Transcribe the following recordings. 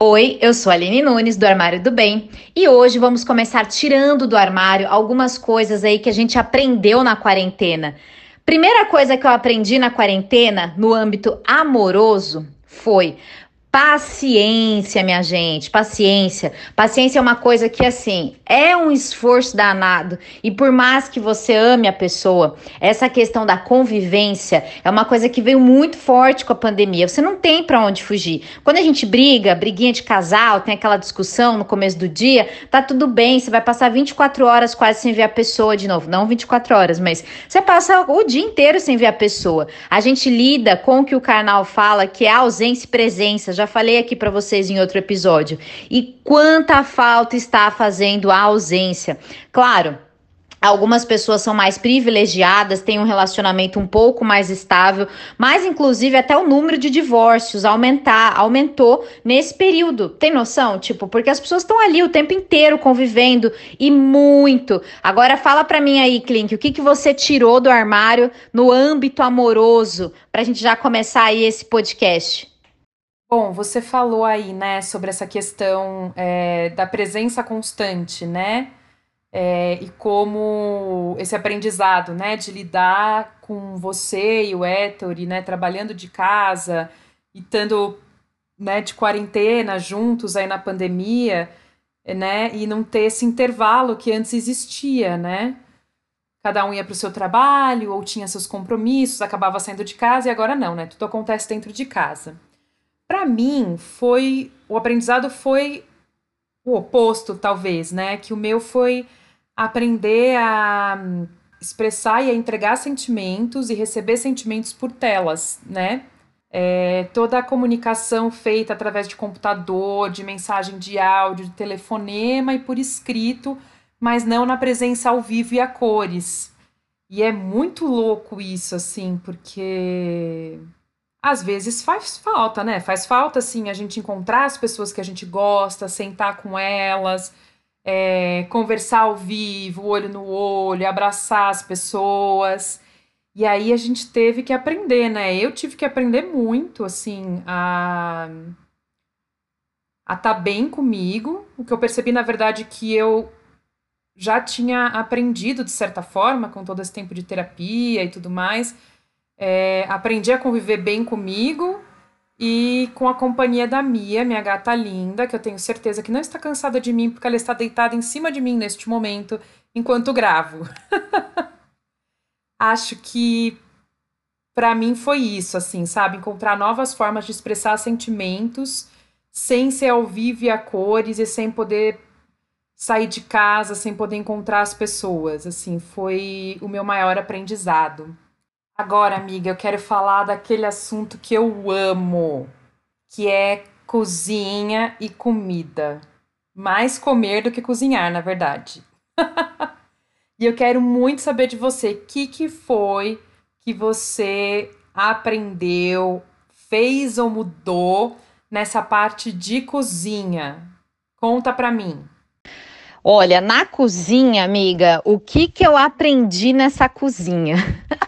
Oi, eu sou a Aline Nunes do Armário do Bem e hoje vamos começar tirando do armário algumas coisas aí que a gente aprendeu na quarentena. Primeira coisa que eu aprendi na quarentena no âmbito amoroso foi Paciência, minha gente, paciência. Paciência é uma coisa que, assim, é um esforço danado. E por mais que você ame a pessoa, essa questão da convivência é uma coisa que veio muito forte com a pandemia. Você não tem para onde fugir. Quando a gente briga, briguinha de casal, tem aquela discussão no começo do dia, tá tudo bem, você vai passar 24 horas quase sem ver a pessoa de novo. Não 24 horas, mas você passa o dia inteiro sem ver a pessoa. A gente lida com o que o carnal fala, que é ausência e presença já falei aqui para vocês em outro episódio. E quanta falta está fazendo a ausência. Claro, Algumas pessoas são mais privilegiadas, têm um relacionamento um pouco mais estável, mas inclusive até o número de divórcios aumentar, aumentou nesse período. Tem noção? Tipo, porque as pessoas estão ali o tempo inteiro convivendo e muito. Agora fala para mim aí, Clink, o que que você tirou do armário no âmbito amoroso pra gente já começar aí esse podcast? Bom, você falou aí, né, sobre essa questão é, da presença constante, né? É, e como esse aprendizado, né, de lidar com você e o Ettore, né, trabalhando de casa e estando, né, de quarentena juntos aí na pandemia, né, e não ter esse intervalo que antes existia, né? Cada um ia para o seu trabalho ou tinha seus compromissos, acabava saindo de casa e agora não, né? Tudo acontece dentro de casa. Para mim, foi o aprendizado foi o oposto, talvez, né? Que o meu foi aprender a expressar e a entregar sentimentos e receber sentimentos por telas, né? É, toda a comunicação feita através de computador, de mensagem de áudio, de telefonema e por escrito, mas não na presença ao vivo e a cores. E é muito louco isso, assim, porque às vezes faz falta, né? Faz falta, assim, a gente encontrar as pessoas que a gente gosta, sentar com elas, é, conversar ao vivo, olho no olho, abraçar as pessoas. E aí a gente teve que aprender, né? Eu tive que aprender muito, assim, a a estar tá bem comigo. O que eu percebi, na verdade, que eu já tinha aprendido de certa forma, com todo esse tempo de terapia e tudo mais, é, aprendi a conviver bem comigo e com a companhia da Mia, minha gata linda, que eu tenho certeza que não está cansada de mim, porque ela está deitada em cima de mim neste momento, enquanto gravo. Acho que para mim foi isso, assim, sabe? Encontrar novas formas de expressar sentimentos sem ser ao vivo e a cores e sem poder sair de casa, sem poder encontrar as pessoas. Assim, foi o meu maior aprendizado. Agora, amiga, eu quero falar daquele assunto que eu amo, que é cozinha e comida. Mais comer do que cozinhar, na verdade. e eu quero muito saber de você, o que, que foi que você aprendeu, fez ou mudou nessa parte de cozinha? Conta pra mim. Olha, na cozinha, amiga, o que que eu aprendi nessa cozinha?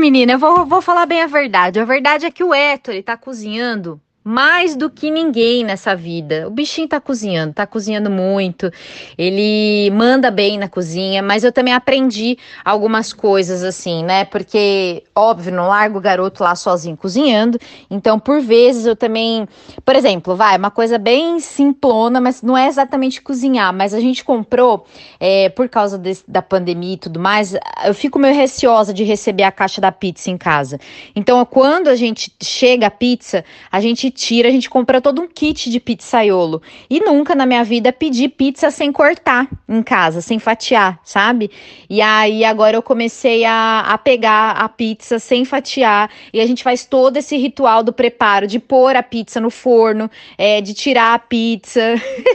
Menina, eu vou, vou falar bem a verdade. A verdade é que o Héctor tá cozinhando mais do que ninguém nessa vida. O bichinho tá cozinhando, tá cozinhando muito. Ele manda bem na cozinha, mas eu também aprendi algumas coisas assim, né? Porque, óbvio, não largo o garoto lá sozinho cozinhando. Então, por vezes eu também, por exemplo, vai, uma coisa bem simplona, mas não é exatamente cozinhar, mas a gente comprou é, por causa desse, da pandemia e tudo mais. Eu fico meio receosa de receber a caixa da pizza em casa. Então, quando a gente chega a pizza, a gente tira, a gente compra todo um kit de pizzaiolo. E nunca na minha vida pedi pizza sem cortar em casa, sem fatiar, sabe? E aí agora eu comecei a, a pegar a pizza sem fatiar. E a gente faz todo esse ritual do preparo, de pôr a pizza no forno, é, de tirar a pizza.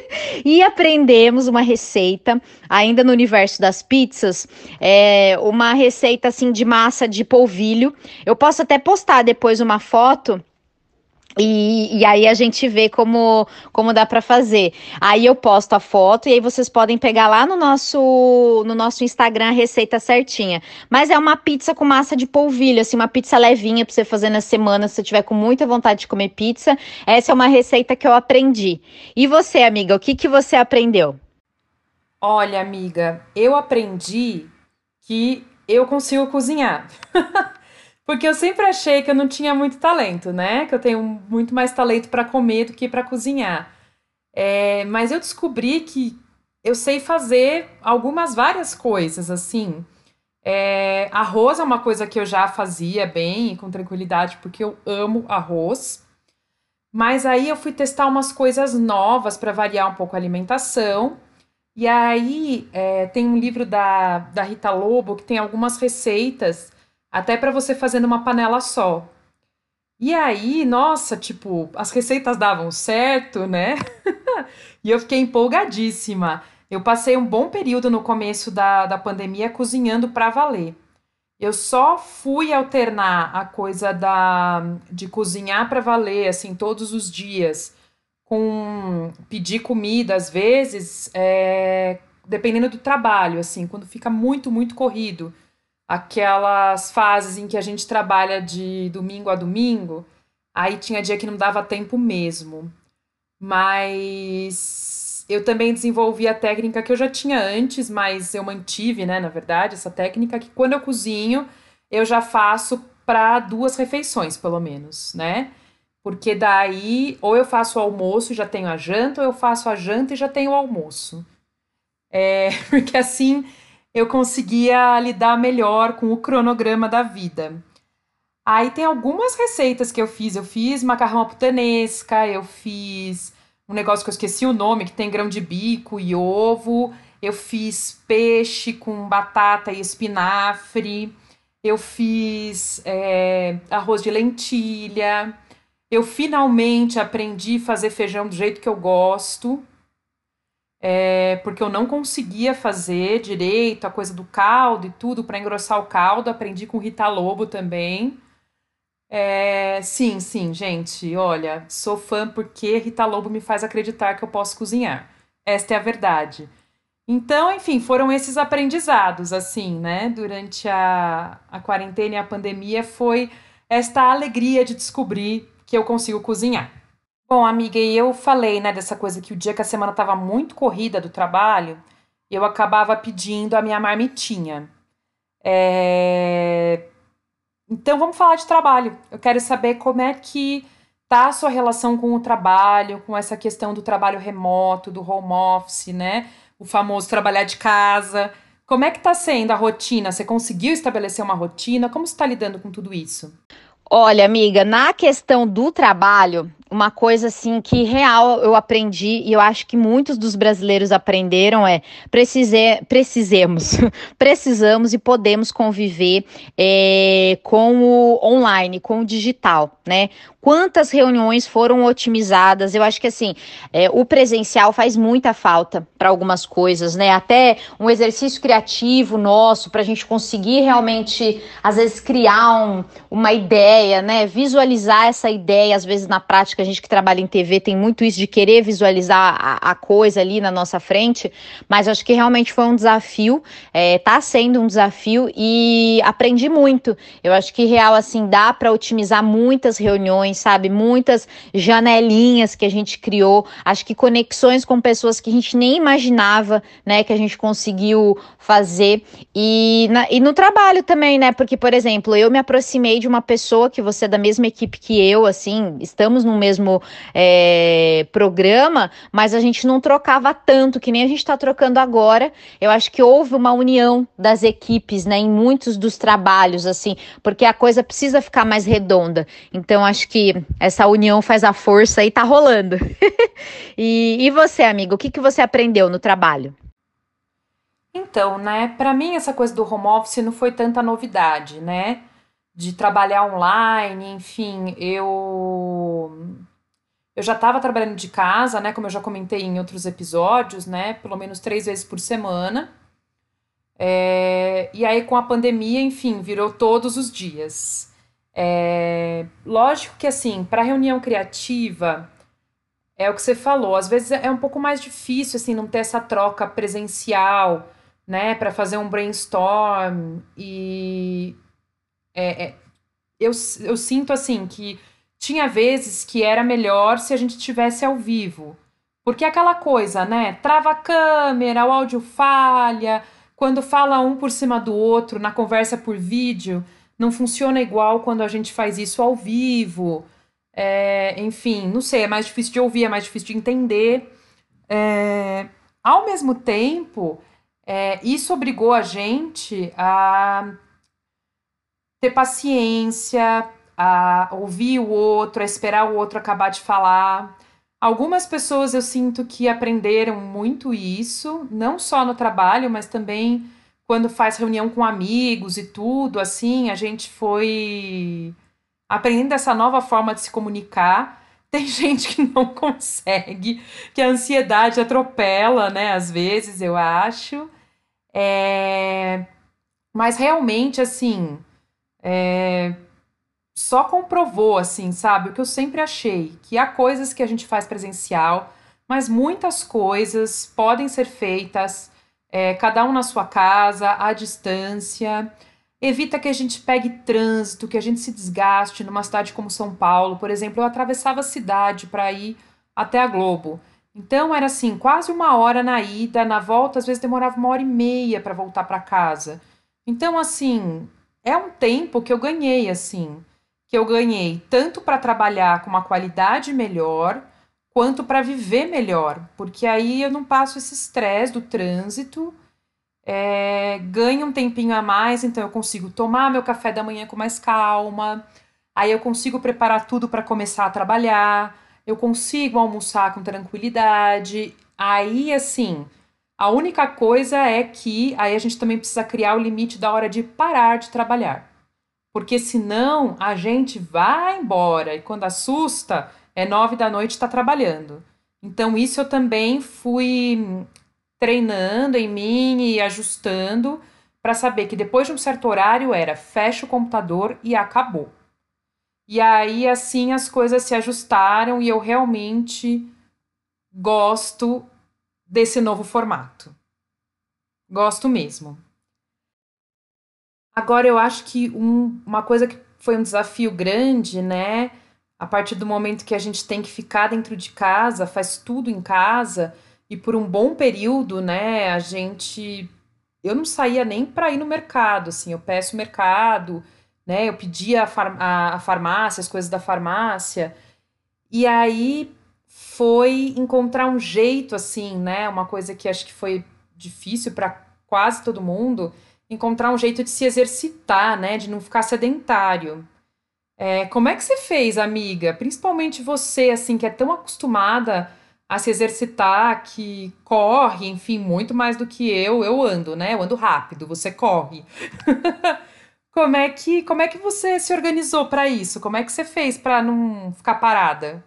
e aprendemos uma receita, ainda no universo das pizzas, é, uma receita assim de massa de polvilho. Eu posso até postar depois uma foto E, e, aí a gente vê como, como dá para fazer. Aí eu posto a foto e aí vocês podem pegar lá no nosso no nosso Instagram a receita certinha. Mas é uma pizza com massa de polvilho, assim, uma pizza levinha para você fazer na semana se você tiver com muita vontade de comer pizza. Essa é uma receita que eu aprendi. E você, amiga, o que que você aprendeu? Olha, amiga, eu aprendi que eu consigo cozinhar. Porque eu sempre achei que eu não tinha muito talento, né? Que eu tenho muito mais talento para comer do que para cozinhar. É, mas eu descobri que eu sei fazer algumas várias coisas, assim. É, arroz é uma coisa que eu já fazia bem e com tranquilidade, porque eu amo arroz. Mas aí eu fui testar umas coisas novas para variar um pouco a alimentação. E aí é, tem um livro da, da Rita Lobo que tem algumas receitas até para você fazer numa panela só. E aí, nossa, tipo, as receitas davam certo, né? e eu fiquei empolgadíssima. Eu passei um bom período no começo da, da pandemia cozinhando para valer. Eu só fui alternar a coisa da de cozinhar para valer, assim, todos os dias, com pedir comida às vezes, é, dependendo do trabalho, assim, quando fica muito, muito corrido aquelas fases em que a gente trabalha de domingo a domingo, aí tinha dia que não dava tempo mesmo. Mas eu também desenvolvi a técnica que eu já tinha antes, mas eu mantive, né, na verdade, essa técnica que quando eu cozinho, eu já faço para duas refeições, pelo menos, né? Porque daí, ou eu faço o almoço e já tenho a janta, ou eu faço a janta e já tenho o almoço. É, porque assim eu conseguia lidar melhor com o cronograma da vida. Aí tem algumas receitas que eu fiz. Eu fiz macarrão putanesca, eu fiz um negócio que eu esqueci o nome, que tem grão de bico e ovo. Eu fiz peixe com batata e espinafre. Eu fiz é, arroz de lentilha. Eu finalmente aprendi a fazer feijão do jeito que eu gosto é, porque eu não conseguia fazer direito a coisa do caldo e tudo para engrossar o caldo. Aprendi com Rita Lobo também. É, sim, sim, gente, olha, sou fã porque Rita Lobo me faz acreditar que eu posso cozinhar. Esta é a verdade. Então, enfim, foram esses aprendizados, assim, né? Durante a, a quarentena e a pandemia, foi esta alegria de descobrir que eu consigo cozinhar. Bom, amiga, e eu falei, né, dessa coisa que o dia que a semana estava muito corrida do trabalho, eu acabava pedindo a minha marmitinha. É... Então vamos falar de trabalho. Eu quero saber como é que tá a sua relação com o trabalho, com essa questão do trabalho remoto, do home office, né? O famoso trabalhar de casa. Como é que tá sendo a rotina? Você conseguiu estabelecer uma rotina? Como você está lidando com tudo isso? Olha, amiga, na questão do trabalho, uma coisa assim que real eu aprendi e eu acho que muitos dos brasileiros aprenderam é precise, precisemos, precisamos e podemos conviver é, com o online, com o digital, né? Quantas reuniões foram otimizadas? Eu acho que assim, é, o presencial faz muita falta para algumas coisas, né? Até um exercício criativo nosso para a gente conseguir realmente, às vezes, criar um, uma ideia, né? Visualizar essa ideia, às vezes na prática a gente que trabalha em TV tem muito isso de querer visualizar a, a coisa ali na nossa frente, mas acho que realmente foi um desafio, é, tá sendo um desafio e aprendi muito. Eu acho que real assim dá para otimizar muitas reuniões, sabe? Muitas janelinhas que a gente criou, acho que conexões com pessoas que a gente nem imaginava, né, que a gente conseguiu fazer e, na, e no trabalho também, né? Porque, por exemplo, eu me aproximei de uma pessoa que você é da mesma equipe que eu, assim, estamos no mesmo é, programa, mas a gente não trocava tanto, que nem a gente está trocando agora. Eu acho que houve uma união das equipes, né, em muitos dos trabalhos, assim, porque a coisa precisa ficar mais redonda. Então, acho que essa união faz a força e tá rolando. e, e você, amigo, o que, que você aprendeu no trabalho? Então, né, para mim essa coisa do home office não foi tanta novidade, né? De trabalhar online, enfim, eu eu já estava trabalhando de casa, né? Como eu já comentei em outros episódios, né? Pelo menos três vezes por semana. É, e aí, com a pandemia, enfim, virou todos os dias. É, lógico que assim, para reunião criativa, é o que você falou, às vezes é um pouco mais difícil assim não ter essa troca presencial, né, para fazer um brainstorm e é, é, eu, eu sinto assim que tinha vezes que era melhor se a gente tivesse ao vivo. Porque é aquela coisa, né? Trava a câmera, o áudio falha, quando fala um por cima do outro na conversa por vídeo, não funciona igual quando a gente faz isso ao vivo. É, enfim, não sei, é mais difícil de ouvir, é mais difícil de entender. É, ao mesmo tempo, é, isso obrigou a gente a ter paciência, a ouvir o outro, a esperar o outro acabar de falar. Algumas pessoas eu sinto que aprenderam muito isso, não só no trabalho, mas também quando faz reunião com amigos e tudo, assim, a gente foi aprendendo essa nova forma de se comunicar. Tem gente que não consegue, que a ansiedade atropela, né? Às vezes, eu acho. É... Mas realmente, assim, é... só comprovou, assim, sabe? O que eu sempre achei, que há coisas que a gente faz presencial, mas muitas coisas podem ser feitas é, cada um na sua casa, à distância. Evita que a gente pegue trânsito, que a gente se desgaste numa cidade como São Paulo. Por exemplo, eu atravessava a cidade para ir até a Globo. Então era assim, quase uma hora na ida, na volta, às vezes demorava uma hora e meia para voltar para casa. Então, assim, é um tempo que eu ganhei, assim, que eu ganhei tanto para trabalhar com uma qualidade melhor, quanto para viver melhor, porque aí eu não passo esse estresse do trânsito, é, ganho um tempinho a mais, então eu consigo tomar meu café da manhã com mais calma, aí eu consigo preparar tudo para começar a trabalhar, eu consigo almoçar com tranquilidade. Aí, assim, a única coisa é que aí a gente também precisa criar o limite da hora de parar de trabalhar. Porque senão a gente vai embora e quando assusta, é nove da noite está trabalhando. Então, isso eu também fui treinando em mim e ajustando para saber que depois de um certo horário era fecha o computador e acabou. E aí, assim, as coisas se ajustaram e eu realmente gosto desse novo formato. Gosto mesmo. Agora, eu acho que um, uma coisa que foi um desafio grande, né? A partir do momento que a gente tem que ficar dentro de casa, faz tudo em casa, e por um bom período, né, a gente. Eu não saía nem para ir no mercado, assim, eu peço mercado, né, eu pedia a, far... a farmácia, as coisas da farmácia, e aí foi encontrar um jeito, assim, né, uma coisa que acho que foi difícil para quase todo mundo, encontrar um jeito de se exercitar, né, de não ficar sedentário. É, como é que você fez, amiga? Principalmente você, assim, que é tão acostumada a se exercitar, que corre, enfim, muito mais do que eu. Eu ando, né? Eu ando rápido, você corre. como é que como é que você se organizou para isso? Como é que você fez para não ficar parada?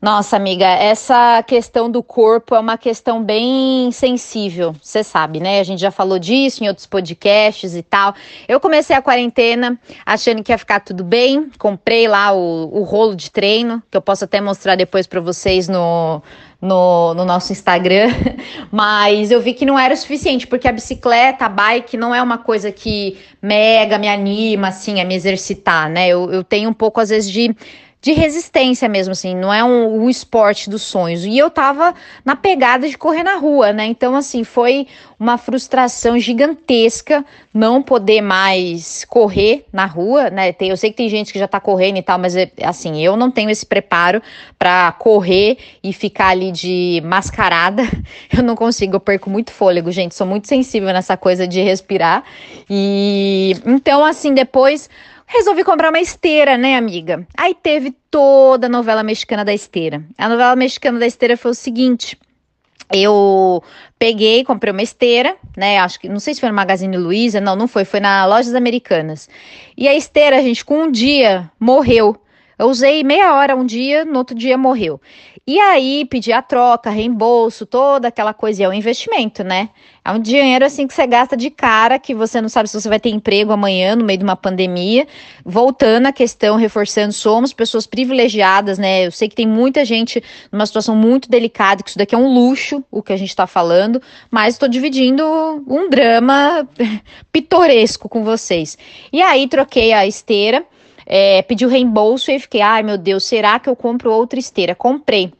Nossa, amiga, essa questão do corpo é uma questão bem sensível, você sabe, né? A gente já falou disso em outros podcasts e tal. Eu comecei a quarentena achando que ia ficar tudo bem, comprei lá o, o rolo de treino, que eu posso até mostrar depois para vocês no, no, no, nosso Instagram, mas eu vi que não era o suficiente, porque a bicicleta, a bike, não é uma coisa que mega me anima, assim, a me exercitar, né? Eu, eu tenho um pouco, às vezes, de de resistência mesmo, assim, não é um, um, esporte dos sonhos. E eu tava na pegada de correr na rua, né? Então, assim, foi uma frustração gigantesca não poder mais correr na rua, né? Tem, eu sei que tem gente que já tá correndo e tal, mas assim, eu não tenho esse preparo para correr e ficar ali de mascarada. Eu não consigo, eu perco muito fôlego, gente. Sou muito sensível nessa coisa de respirar. E então, assim, depois Resolvi comprar uma esteira, né, amiga? Aí teve toda a novela mexicana da esteira. A novela mexicana da esteira foi o seguinte: eu peguei, comprei uma esteira, né? Acho que não sei se foi no Magazine Luiza, não, não foi, foi na Lojas Americanas. E a esteira, gente, com um dia morreu. Eu usei meia hora um dia, no outro dia morreu. E aí, pedir a troca, reembolso, toda aquela coisa, é um investimento, né? É um dinheiro assim que você gasta de cara, que você não sabe se você vai ter emprego amanhã, no meio de uma pandemia. Voltando à questão, reforçando, somos pessoas privilegiadas, né? Eu sei que tem muita gente numa situação muito delicada, que isso daqui é um luxo, o que a gente tá falando, mas estou dividindo um drama pitoresco com vocês. E aí, troquei a esteira. É, pedi o reembolso e fiquei, ai meu Deus, será que eu compro outra esteira? Comprei.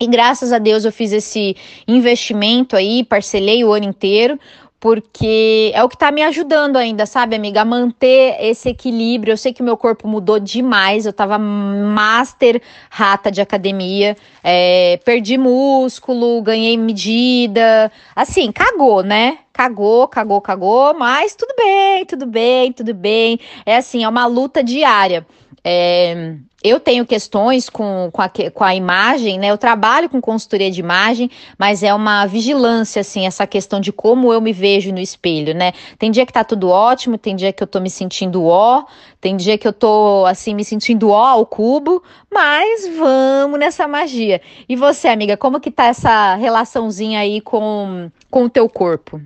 E graças a Deus eu fiz esse investimento aí, parcelei o ano inteiro, porque é o que tá me ajudando ainda, sabe, amiga, a manter esse equilíbrio. Eu sei que meu corpo mudou demais, eu tava master rata de academia, é, perdi músculo, ganhei medida, assim, cagou, né? Cagou, cagou, cagou, mas tudo bem, tudo bem, tudo bem. É assim, é uma luta diária. É, eu tenho questões com, com, a, com a imagem, né? Eu trabalho com consultoria de imagem, mas é uma vigilância, assim, essa questão de como eu me vejo no espelho, né? Tem dia que tá tudo ótimo, tem dia que eu tô me sentindo ó, tem dia que eu tô, assim, me sentindo ó ao cubo, mas vamos nessa magia. E você, amiga, como que tá essa relaçãozinha aí com, com o teu corpo?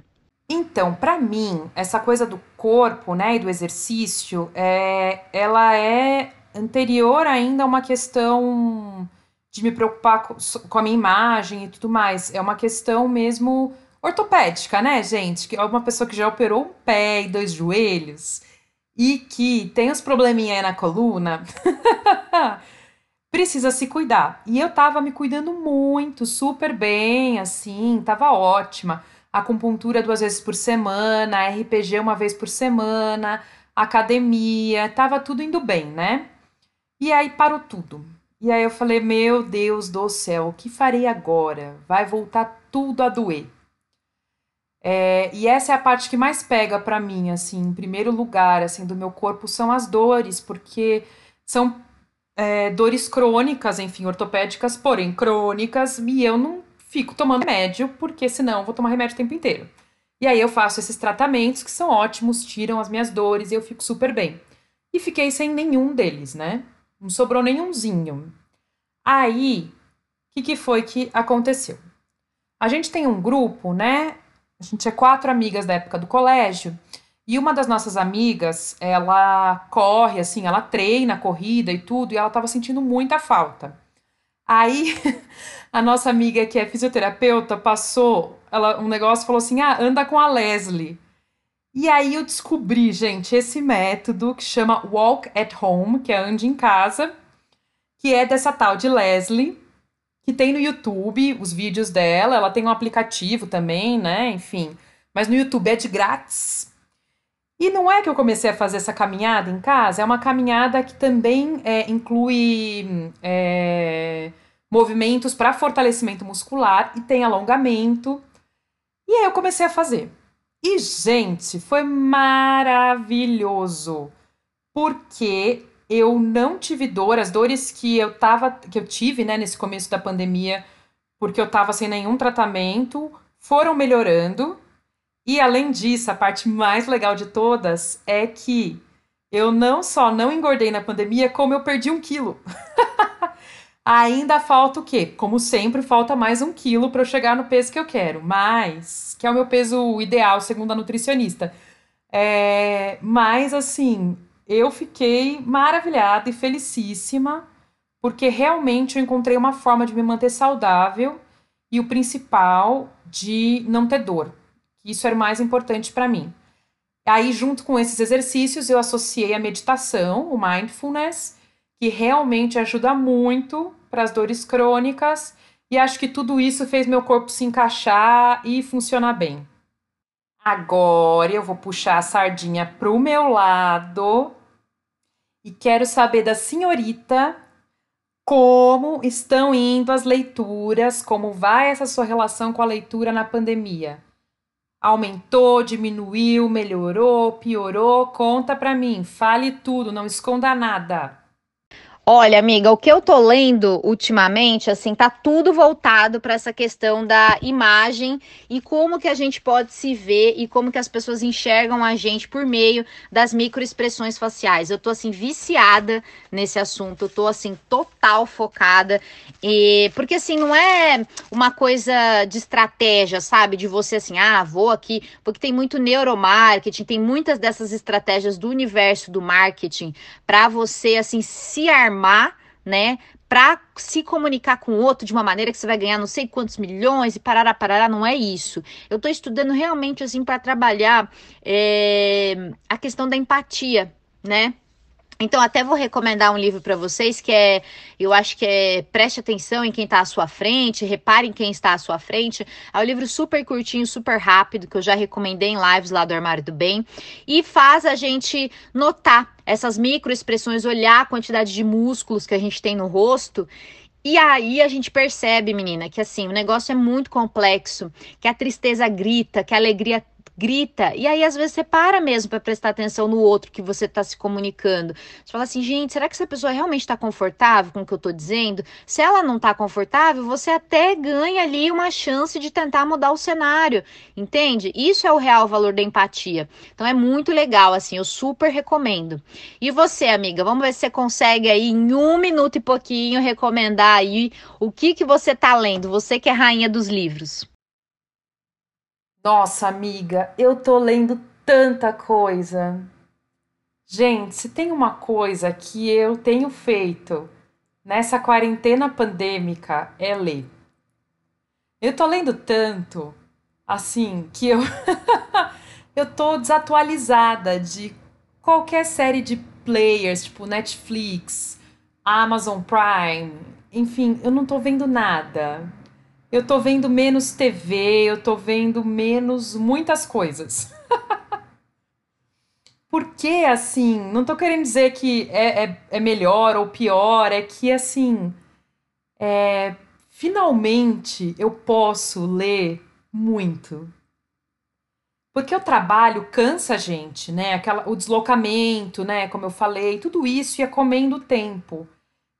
Então, para mim, essa coisa do corpo, né, e do exercício, é, ela é anterior ainda a uma questão de me preocupar com, a minha imagem e tudo mais. É uma questão mesmo ortopédica, né, gente? Que é uma pessoa que já operou um pé e dois joelhos e que tem uns probleminha aí na coluna, precisa se cuidar. E eu tava me cuidando muito, super bem, assim, tava ótima. Acupuntura duas vezes por semana, RPG uma vez por semana, academia, tava tudo indo bem, né? E aí parou tudo. E aí eu falei: Meu Deus do céu, o que farei agora? Vai voltar tudo a doer. É, e essa é a parte que mais pega para mim, assim, em primeiro lugar, assim, do meu corpo são as dores, porque são é, dores crônicas, enfim, ortopédicas, porém crônicas, e eu não fico tomando remédio, porque senão eu vou tomar remédio o tempo inteiro. E aí eu faço esses tratamentos que são ótimos, tiram as minhas dores e eu fico super bem. E fiquei sem nenhum deles, né? Não sobrou nenhumzinho. Aí, o que, que foi que aconteceu? A gente tem um grupo, né? A gente é quatro amigas da época do colégio. E uma das nossas amigas, ela corre, assim, ela treina corrida e tudo, e ela tava sentindo muita falta. Aí, a nossa amiga que é fisioterapeuta passou ela, um negócio falou assim: ah, anda com a Leslie. E aí eu descobri, gente, esse método que chama Walk at Home, que é ande em casa, que é dessa tal de Leslie, que tem no YouTube os vídeos dela, ela tem um aplicativo também, né? Enfim. Mas no YouTube é de grátis. E não é que eu comecei a fazer essa caminhada em casa, é uma caminhada que também é, inclui é, movimentos para fortalecimento muscular e tem alongamento. E aí eu comecei a fazer. E, gente, foi maravilhoso. Porque eu não tive dor, as dores que eu tava, que eu tive, né, nesse começo da pandemia, porque eu tava sem nenhum tratamento, foram melhorando. E além disso, a parte mais legal de todas é que eu não só não engordei na pandemia, como eu perdi um quilo. Ainda falta o quê? Como sempre, falta mais um quilo para eu chegar no peso que eu quero, mas que é o meu peso ideal, segundo a nutricionista. É, mas assim, eu fiquei maravilhada e felicíssima, porque realmente eu encontrei uma forma de me manter saudável e o principal de não ter dor. Isso era o mais importante para mim. Aí, junto com esses exercícios, eu associei a meditação, o mindfulness, que realmente ajuda muito para as dores crônicas, e acho que tudo isso fez meu corpo se encaixar e funcionar bem. Agora eu vou puxar a sardinha pro meu lado e quero saber da senhorita como estão indo as leituras, como vai essa sua relação com a leitura na pandemia? Aumentou, diminuiu, melhorou, piorou? Conta pra mim, fale tudo, não esconda nada. Olha, amiga, o que eu tô lendo ultimamente, assim, tá tudo voltado para essa questão da imagem e como que a gente pode se ver e como que as pessoas enxergam a gente por meio das microexpressões faciais. Eu tô assim viciada nesse assunto, eu tô assim total focada e porque assim não é uma coisa de estratégia, sabe? De você assim, ah, vou aqui, porque tem muito neuromarketing, tem muitas dessas estratégias do universo do marketing para você assim se armar formar, né? Para se comunicar com o outro de uma maneira que você vai ganhar não sei quantos milhões e parará, parará, não é isso. Eu estou estudando realmente assim para trabalhar é, a questão da empatia, né? Então, até vou recomendar um livro para vocês que é, eu acho que é Preste Atenção em quem está à sua frente, repare em quem está à sua frente. É um livro super curtinho, super rápido, que eu já recomendei em lives lá do Armário do Bem, e faz a gente notar essas microexpressões, olhar a quantidade de músculos que a gente tem no rosto. E aí a gente percebe, menina, que assim, o negócio é muito complexo, que a tristeza grita, que a alegria grita. E aí, às vezes, você para mesmo para prestar atenção no outro que você está se comunicando. Você fala assim, gente, será que essa pessoa realmente está confortável com o que eu estou dizendo? Se ela não está confortável, você até ganha ali uma chance de tentar mudar o cenário, entende? Isso é o real valor da empatia. Então é muito legal, assim, eu super recomendo. E você, amiga, vamos ver se você consegue aí em um minuto e pouquinho recomendar aí o que que você está lendo, você que é rainha dos livros. Nossa, amiga, eu tô lendo tanta coisa. Gente, se tem uma coisa que eu tenho feito nessa quarentena pandêmica é ler. Eu tô lendo tanto, assim, que eu eu tô desatualizada de qualquer série de players, tipo Netflix, Amazon Prime, enfim, eu não tô vendo nada eu tô vendo menos TV, eu tô vendo menos muitas coisas. Porque, assim, não tô querendo dizer que é, é, é melhor ou pior, é que, assim, é, finalmente eu posso ler muito. Porque o trabalho cansa a gente, né? Aquela, o deslocamento, né? Como eu falei, tudo isso ia comendo tempo.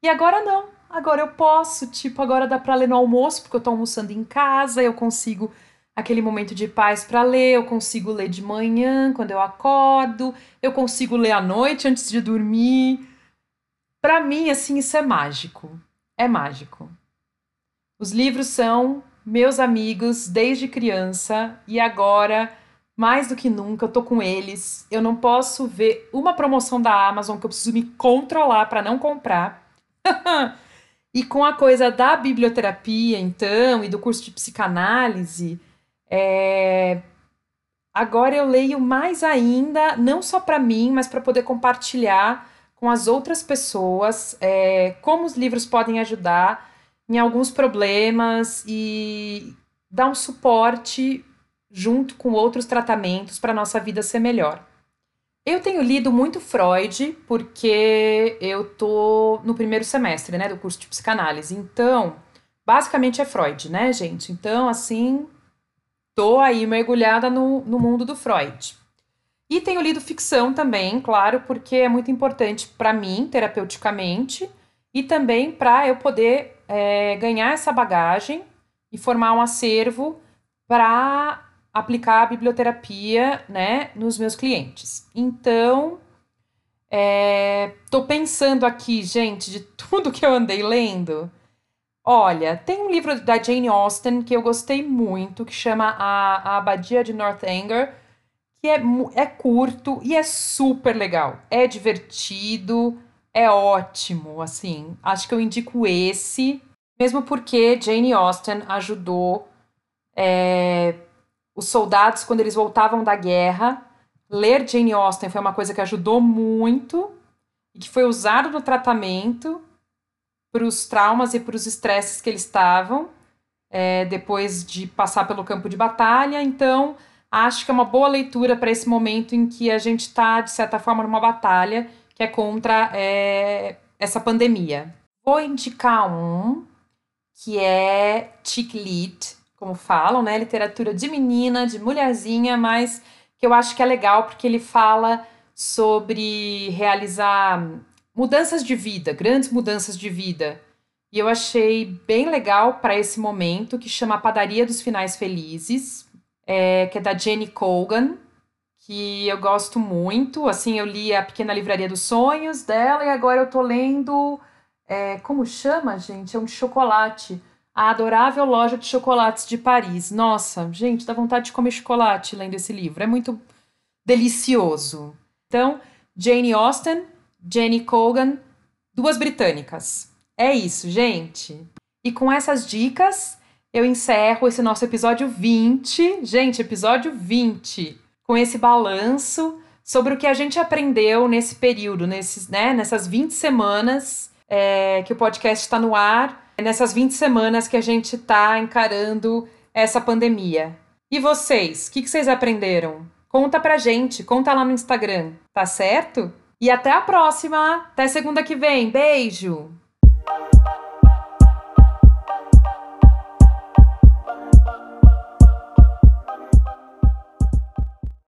E agora não. Agora eu posso, tipo, agora dá para ler no almoço, porque eu tô almoçando em casa, eu consigo aquele momento de paz para ler, eu consigo ler de manhã quando eu acordo, eu consigo ler à noite antes de dormir. Para mim, assim, isso é mágico. É mágico. Os livros são meus amigos desde criança e agora, mais do que nunca, eu tô com eles. Eu não posso ver uma promoção da Amazon que eu preciso me controlar para não comprar. E com a coisa da biblioterapia, então, e do curso de psicanálise, é... agora eu leio mais ainda, não só para mim, mas para poder compartilhar com as outras pessoas é... como os livros podem ajudar em alguns problemas e dar um suporte junto com outros tratamentos para nossa vida ser melhor. Eu tenho lido muito Freud porque eu tô no primeiro semestre, né, do curso de psicanálise. Então, basicamente é Freud, né, gente? Então, assim, tô aí mergulhada no, no mundo do Freud. E tenho lido ficção também, claro, porque é muito importante para mim, terapeuticamente, e também para eu poder é, ganhar essa bagagem e formar um acervo para aplicar a biblioterapia, né, nos meus clientes. Então, é, pensando aqui, gente, de tudo que eu andei lendo. Olha, tem um livro da Jane Austen que eu gostei muito, que chama A, a Abadia de Northanger, que é, é curto e é super legal. É divertido, é ótimo, assim. Acho que eu indico esse, mesmo porque Jane Austen ajudou é, os soldados, quando eles voltavam da guerra, ler Jane Austen foi uma coisa que ajudou muito e que foi usado no tratamento para os traumas e para os estresses que eles estavam é, depois de passar pelo campo de batalha. Então, acho que é uma boa leitura para esse momento em que a gente está, de certa forma, numa batalha que é contra é, essa pandemia. Vou indicar um que é Chick Lit, como falam, né? Literatura de menina, de mulherzinha, mas que eu acho que é legal porque ele fala sobre realizar mudanças de vida, grandes mudanças de vida. E eu achei bem legal para esse momento, que chama Padaria dos Finais Felizes, é, que é da Jenny Colgan, que eu gosto muito. Assim, eu li A Pequena Livraria dos Sonhos dela e agora eu tô lendo. É, como chama, gente? É um chocolate. A Adorável Loja de Chocolates de Paris. Nossa, gente, dá vontade de comer chocolate lendo esse livro. É muito delicioso. Então, Jane Austen, Jenny Colgan, duas britânicas. É isso, gente. E com essas dicas, eu encerro esse nosso episódio 20. Gente, episódio 20. Com esse balanço sobre o que a gente aprendeu nesse período, nesses, né, nessas 20 semanas é, que o podcast está no ar, nessas 20 semanas que a gente está encarando essa pandemia. E vocês, o que, que vocês aprenderam? Conta pra gente, conta lá no Instagram, tá certo? E até a próxima! Até segunda que vem. Beijo!